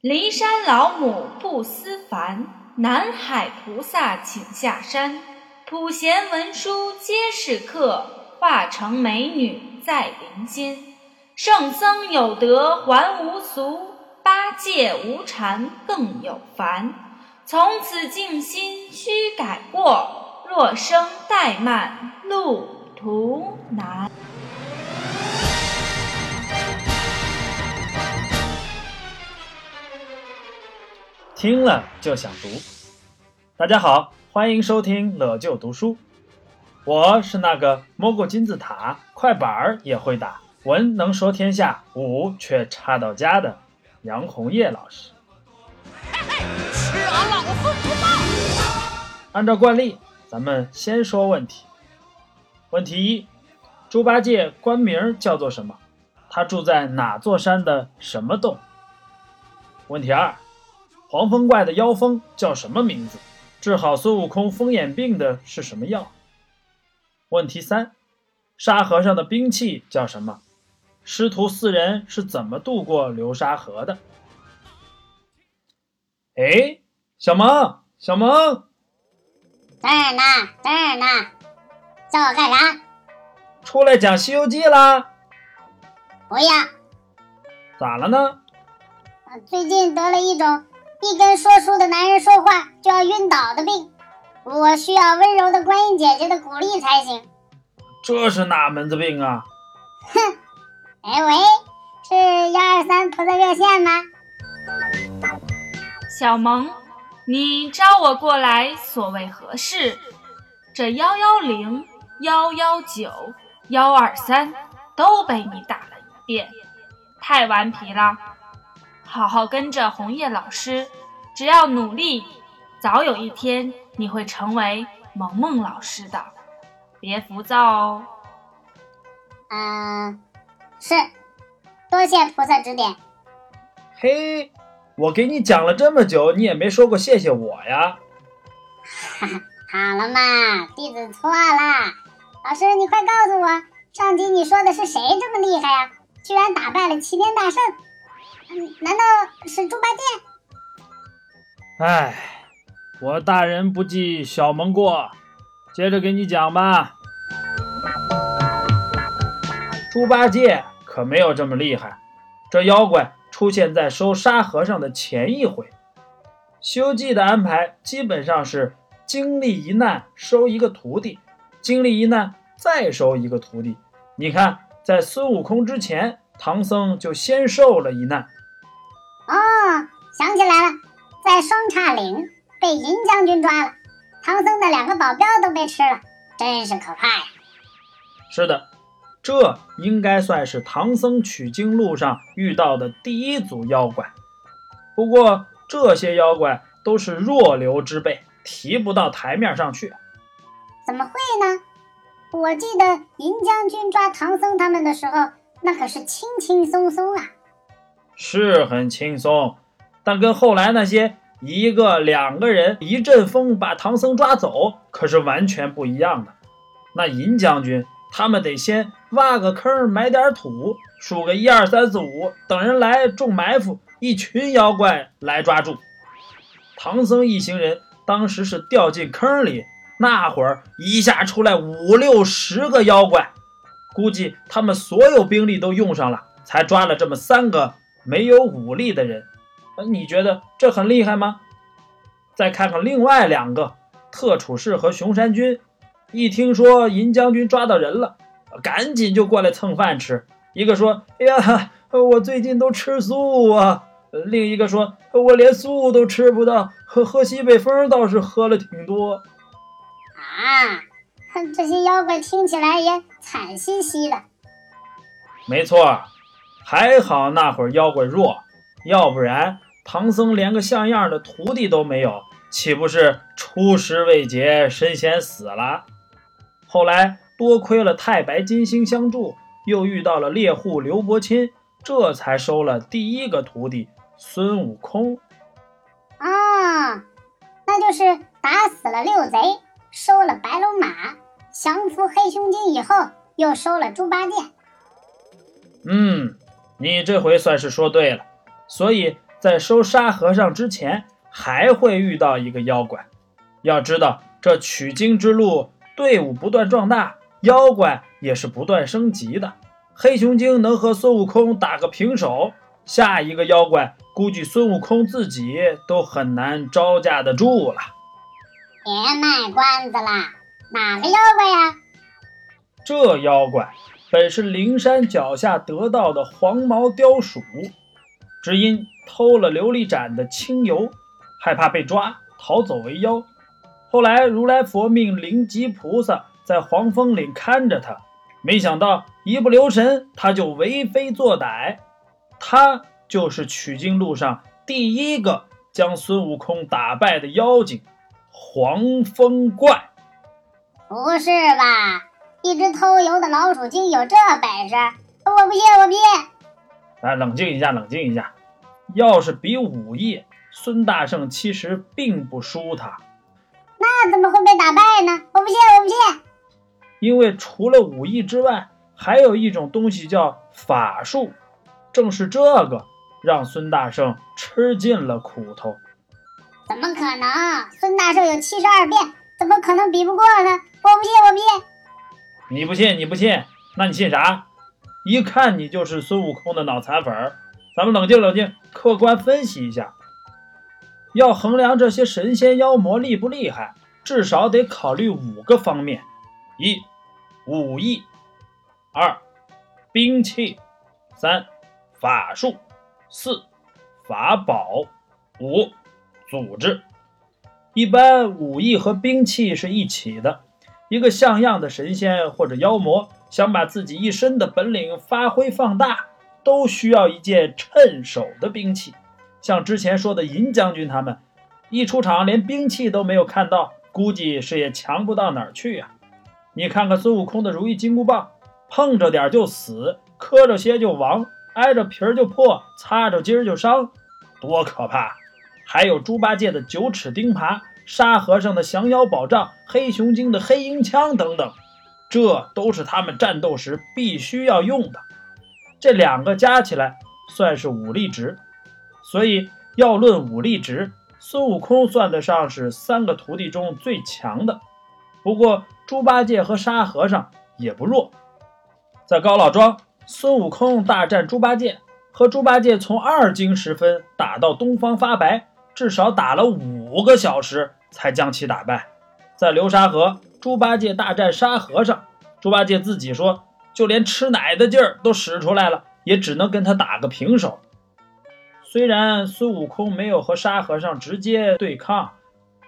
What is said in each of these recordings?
骊山老母不思凡，南海菩萨请下山。普贤文殊皆是客，化成美女在林间。圣僧有德还无俗，八戒无缠更有烦。从此静心须改过，若生怠慢路途难。听了就想读。大家好，欢迎收听乐就读书。我是那个摸过金字塔、快板儿也会打、文能说天下、武却差到家的杨红叶老师。吃俺老孙不报！按照惯例，咱们先说问题。问题一：猪八戒官名叫做什么？他住在哪座山的什么洞？问题二。黄风怪的妖风叫什么名字？治好孙悟空风眼病的是什么药？问题三：沙和尚的兵器叫什么？师徒四人是怎么渡过流沙河的？哎，小萌，小萌，这儿呢，这儿呢，叫我干啥？出来讲《西游记》啦？不要。咋了呢？最近得了一种。一跟说书的男人说话就要晕倒的病，我需要温柔的观音姐姐的鼓励才行。这是哪门子病啊？哼！哎喂，是幺二三菩萨热线吗？小萌，你招我过来所为何事？这幺幺零、幺幺九、幺二三都被你打了一遍，太顽皮了。好好跟着红叶老师，只要努力，早有一天你会成为萌萌老师的。别浮躁哦。嗯，是，多谢菩萨指点。嘿，我给你讲了这么久，你也没说过谢谢我呀。哈哈，好了嘛，弟子错了。老师，你快告诉我，上集你说的是谁这么厉害呀？居然打败了齐天大圣？难道是猪八戒？哎，我大人不计小蒙过，接着给你讲吧。猪八戒可没有这么厉害，这妖怪出现在收沙和尚的前一回。《西游记》的安排基本上是经历一难收一个徒弟，经历一难再收一个徒弟。你看，在孙悟空之前，唐僧就先受了一难。哦，想起来了，在双叉岭被银将军抓了，唐僧的两个保镖都被吃了，真是可怕呀！是的，这应该算是唐僧取经路上遇到的第一组妖怪。不过这些妖怪都是弱流之辈，提不到台面上去。怎么会呢？我记得银将军抓唐僧他们的时候，那可是轻轻松松啊。是很轻松，但跟后来那些一个两个人一阵风把唐僧抓走可是完全不一样的。那银将军他们得先挖个坑埋点土，数个一二三四五，等人来种埋伏，一群妖怪来抓住。唐僧一行人当时是掉进坑里，那会儿一下出来五六十个妖怪，估计他们所有兵力都用上了，才抓了这么三个。没有武力的人，你觉得这很厉害吗？再看看另外两个特处士和熊山君，一听说银将军抓到人了，赶紧就过来蹭饭吃。一个说：“哎呀，我最近都吃素啊。”另一个说：“我连素都吃不到，喝喝西北风倒是喝了挺多。”啊，这些妖怪听起来也惨兮兮的。没错。还好那会儿妖怪弱，要不然唐僧连个像样的徒弟都没有，岂不是出师未捷身先死了？后来多亏了太白金星相助，又遇到了猎户刘伯钦，这才收了第一个徒弟孙悟空。啊，那就是打死了六贼，收了白龙马，降服黑熊精以后，又收了猪八戒。嗯。你这回算是说对了，所以在收沙和尚之前，还会遇到一个妖怪。要知道，这取经之路，队伍不断壮大，妖怪也是不断升级的。黑熊精能和孙悟空打个平手，下一个妖怪估计孙悟空自己都很难招架得住了。别卖关子啦，哪个妖怪呀？这妖怪本是灵山脚下得到的黄毛雕鼠，只因偷了琉璃盏的清油，害怕被抓，逃走为妖。后来如来佛命灵吉菩萨在黄风岭看着他，没想到一不留神他就为非作歹。他就是取经路上第一个将孙悟空打败的妖精——黄风怪。不是吧？一只偷油的老鼠精有这本事？我不信，我不信！来，冷静一下，冷静一下。要是比武艺，孙大圣其实并不输他。那怎么会被打败呢？我不信，我不信！因为除了武艺之外，还有一种东西叫法术，正是这个让孙大圣吃尽了苦头。怎么可能？孙大圣有七十二变，怎么可能比不过呢？我不信，我不信！你不信，你不信，那你信啥？一看你就是孙悟空的脑残粉儿。咱们冷静冷静，客观分析一下。要衡量这些神仙妖魔厉不厉害，至少得考虑五个方面：一、武艺；二、兵器；三、法术；四、法宝；五、组织。一般武艺和兵器是一起的。一个像样的神仙或者妖魔，想把自己一身的本领发挥放大，都需要一件趁手的兵器。像之前说的银将军他们，一出场连兵器都没有看到，估计是也强不到哪儿去呀。你看看孙悟空的如意金箍棒，碰着点就死，磕着些就亡，挨着皮儿就破，擦着筋儿就伤，多可怕！还有猪八戒的九齿钉耙。沙和尚的降妖宝杖、黑熊精的黑鹰枪等等，这都是他们战斗时必须要用的。这两个加起来算是武力值，所以要论武力值，孙悟空算得上是三个徒弟中最强的。不过猪八戒和沙和尚也不弱。在高老庄，孙悟空大战猪八戒，和猪八戒从二更时分打到东方发白，至少打了五个小时。才将其打败。在流沙河，猪八戒大战沙和尚，猪八戒自己说，就连吃奶的劲儿都使出来了，也只能跟他打个平手。虽然孙悟空没有和沙和尚直接对抗，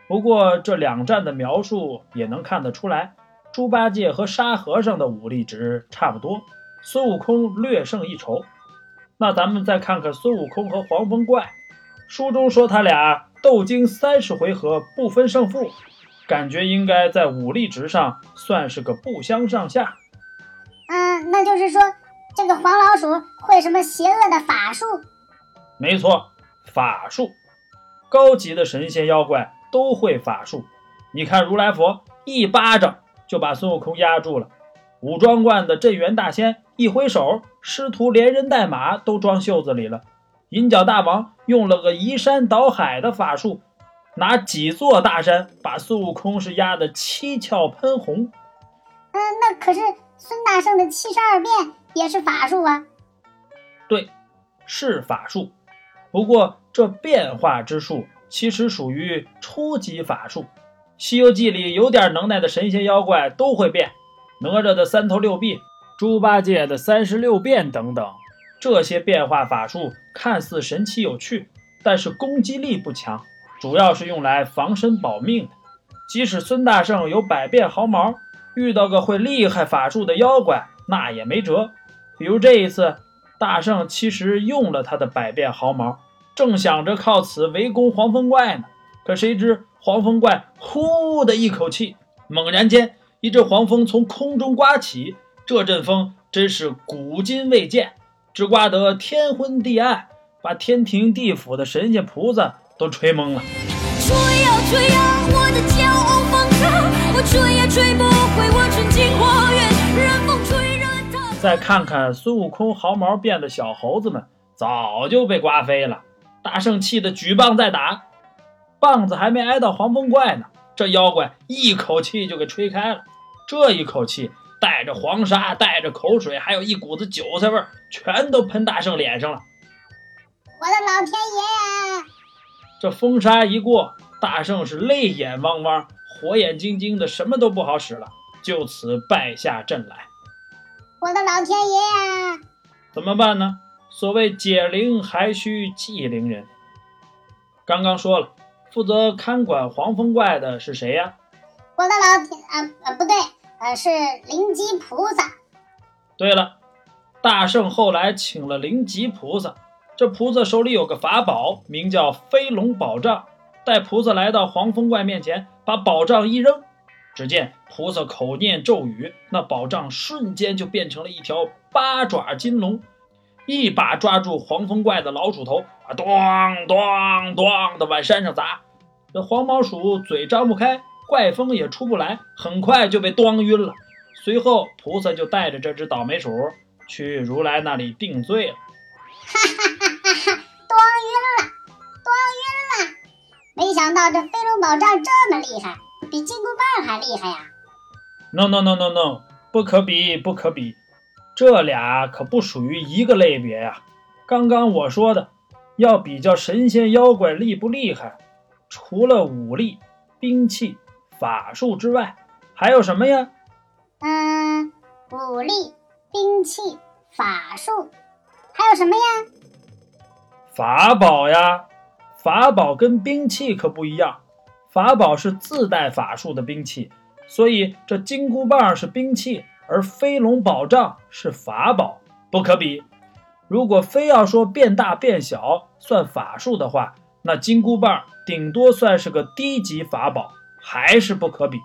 不过这两战的描述也能看得出来，猪八戒和沙和尚的武力值差不多，孙悟空略胜一筹。那咱们再看看孙悟空和黄风怪，书中说他俩。斗经三十回合不分胜负，感觉应该在武力值上算是个不相上下。嗯，那就是说这个黄老鼠会什么邪恶的法术？没错，法术。高级的神仙妖怪都会法术。你看如来佛一巴掌就把孙悟空压住了，武装观的镇元大仙一挥手，师徒连人带马都装袖子里了。银角大王用了个移山倒海的法术，拿几座大山把孙悟空是压得七窍喷红。嗯，那可是孙大圣的七十二变也是法术啊。对，是法术。不过这变化之术其实属于初级法术。《西游记》里有点能耐的神仙妖怪都会变，哪吒的三头六臂，猪八戒的三十六变等等。这些变化法术看似神奇有趣，但是攻击力不强，主要是用来防身保命的。即使孙大圣有百变毫毛，遇到个会厉害法术的妖怪，那也没辙。比如这一次，大圣其实用了他的百变毫毛，正想着靠此围攻黄风怪呢，可谁知黄风怪呼的一口气，猛然间一阵黄风从空中刮起，这阵风真是古今未见。只刮得天昏地暗，把天庭地府的神仙菩萨都吹懵了。吹呀吹呀，我的骄傲放肆，我吹也吹不回我纯净花园，任风吹任它。再看看孙悟空毫毛变的小猴子们，早就被刮飞了。大圣气得举棒再打，棒子还没挨到黄风怪呢，这妖怪一口气就给吹开了。这一口气带着黄沙，带着口水，还有一股子韭菜味儿，全都喷大圣脸上了。我的老天爷呀！这风沙一过，大圣是泪眼汪汪、火眼金睛的，什么都不好使了，就此败下阵来。我的老天爷呀！怎么办呢？所谓解铃还须系铃人。刚刚说了，负责看管黄风怪的是谁呀？我的老天啊啊，不对，呃，是灵吉菩萨。对了，大圣后来请了灵吉菩萨，这菩萨手里有个法宝，名叫飞龙宝杖。待菩萨来到黄风怪面前，把宝杖一扔。只见菩萨口念咒语，那宝杖瞬间就变成了一条八爪金龙，一把抓住黄风怪的老鼠头，啊，咚咚咚的往山上砸。这黄毛鼠嘴张不开，怪风也出不来，很快就被咣晕了。随后，菩萨就带着这只倒霉鼠去如来那里定罪了。哈哈哈哈哈！咣晕了，咣晕了！没想到这飞龙宝杖这么厉害。比金箍棒还厉害呀！No No No No No，不可比，不可比，这俩可不属于一个类别呀。刚刚我说的，要比较神仙妖怪厉不厉害，除了武力、兵器、法术之外，还有什么呀？嗯，武力、兵器、法术，还有什么呀？法宝呀，法宝跟兵器可不一样。法宝是自带法术的兵器，所以这金箍棒是兵器，而飞龙宝杖是法宝，不可比。如果非要说变大变小算法术的话，那金箍棒顶多算是个低级法宝，还是不可比。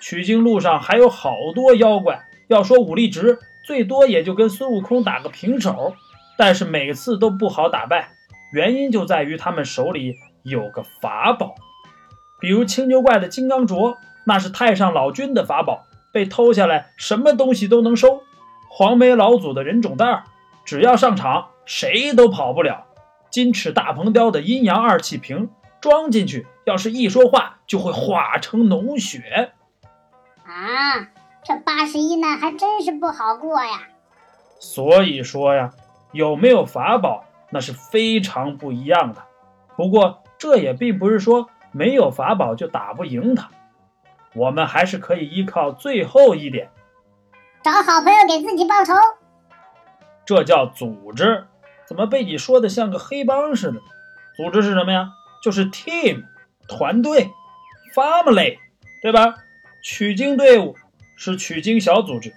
取经路上还有好多妖怪，要说武力值，最多也就跟孙悟空打个平手，但是每次都不好打败，原因就在于他们手里有个法宝。比如青牛怪的金刚镯，那是太上老君的法宝，被偷下来，什么东西都能收。黄眉老祖的人种袋，只要上场，谁都跑不了。金翅大鹏雕的阴阳二气瓶，装进去，要是一说话，就会化成脓血。啊，这八十一难还真是不好过呀。所以说呀，有没有法宝，那是非常不一样的。不过这也并不是说。没有法宝就打不赢他，我们还是可以依靠最后一点，找好朋友给自己报仇。这叫组织，怎么被你说的像个黑帮似的？组织是什么呀？就是 team 团队，family 对吧？取经队伍是取经小组织，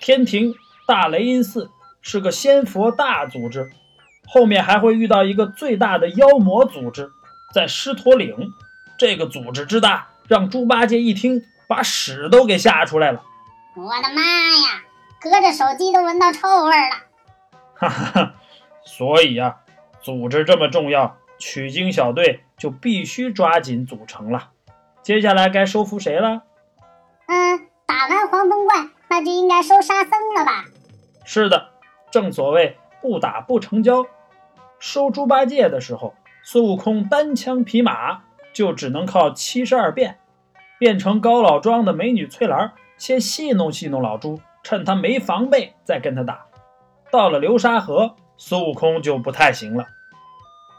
天庭大雷音寺是个仙佛大组织，后面还会遇到一个最大的妖魔组织。在狮驼岭，这个组织之大，让猪八戒一听，把屎都给吓出来了。我的妈呀，隔着手机都闻到臭味了。哈哈哈，所以呀，组织这么重要，取经小队就必须抓紧组成了。接下来该收服谁了？嗯，打完黄风怪，那就应该收沙僧了吧？是的，正所谓不打不成交。收猪八戒的时候。孙悟空单枪匹马，就只能靠七十二变，变成高老庄的美女翠兰，先戏弄戏弄老猪，趁他没防备再跟他打。到了流沙河，孙悟空就不太行了。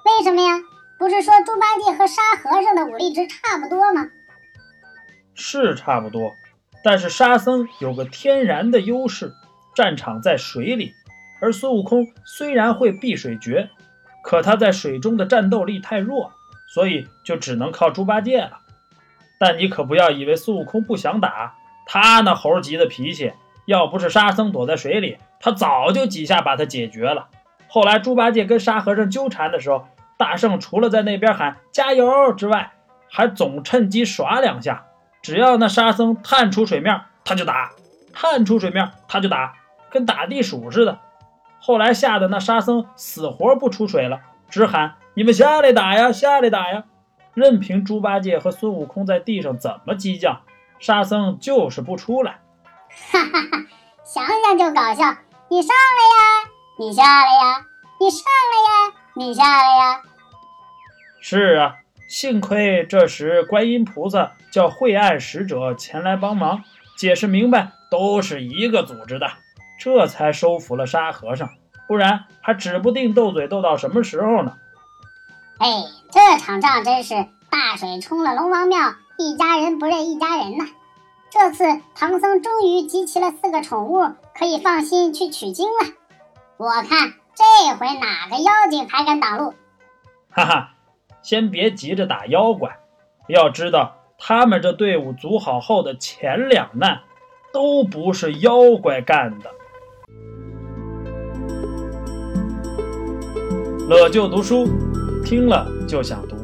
为什么呀？不是说猪八戒和沙和尚的武力值差不多吗？是差不多，但是沙僧有个天然的优势，战场在水里，而孙悟空虽然会避水诀。可他在水中的战斗力太弱，所以就只能靠猪八戒了。但你可不要以为孙悟空不想打，他那猴急的脾气，要不是沙僧躲在水里，他早就几下把他解决了。后来猪八戒跟沙和尚纠缠的时候，大圣除了在那边喊加油之外，还总趁机耍两下。只要那沙僧探出水面，他就打；探出水面，他就打，跟打地鼠似的。后来吓得那沙僧死活不出水了，直喊你们下来打呀，下来打呀！任凭猪八戒和孙悟空在地上怎么激将，沙僧就是不出来。哈哈哈，想想就搞笑！你上来呀，你下来呀，你上来呀，你下来呀？是啊，幸亏这时观音菩萨叫惠岸使者前来帮忙，解释明白都是一个组织的，这才收服了沙和尚，不然还指不定斗嘴斗到什么时候呢。哎，这场仗真是大水冲了龙王庙，一家人不认一家人呐。这次唐僧终于集齐了四个宠物，可以放心去取经了。我看这回哪个妖精还敢挡路？哈哈，先别急着打妖怪，要知道他们这队伍组好后的前两难，都不是妖怪干的。乐就读书，听了就想读。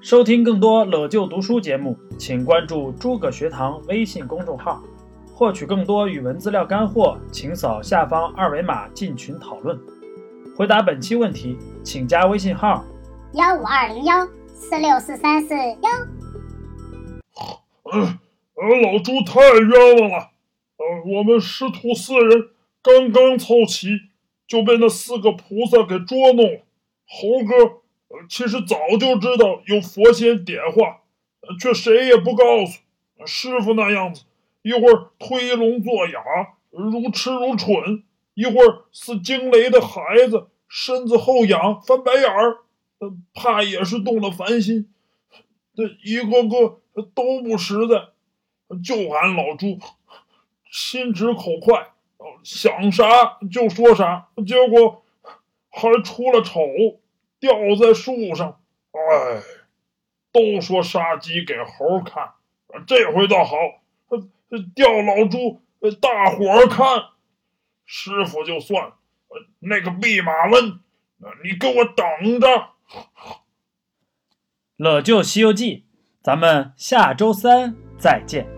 收听更多乐就读书节目，请关注诸葛学堂微信公众号。获取更多语文资料干货，请扫下方二维码进群讨论。回答本期问题，请加微信号幺五二零幺四六四三四幺。呃，呃，老朱太冤枉了。呃，我们师徒四人刚刚凑齐，就被那四个菩萨给捉弄了。猴哥。其实早就知道有佛仙点化，却谁也不告诉。师傅那样子，一会儿推聋作哑，如痴如蠢；一会儿似惊雷的孩子，身子后仰，翻白眼儿。怕也是动了凡心。这一个个都不实在，就俺老朱心直口快，想啥就说啥，结果还出了丑。吊在树上，哎，都说杀鸡给猴看，这回倒好，吊老猪大伙儿看。师傅就算，呃那个弼马温，你给我等着。乐就西游记，咱们下周三再见。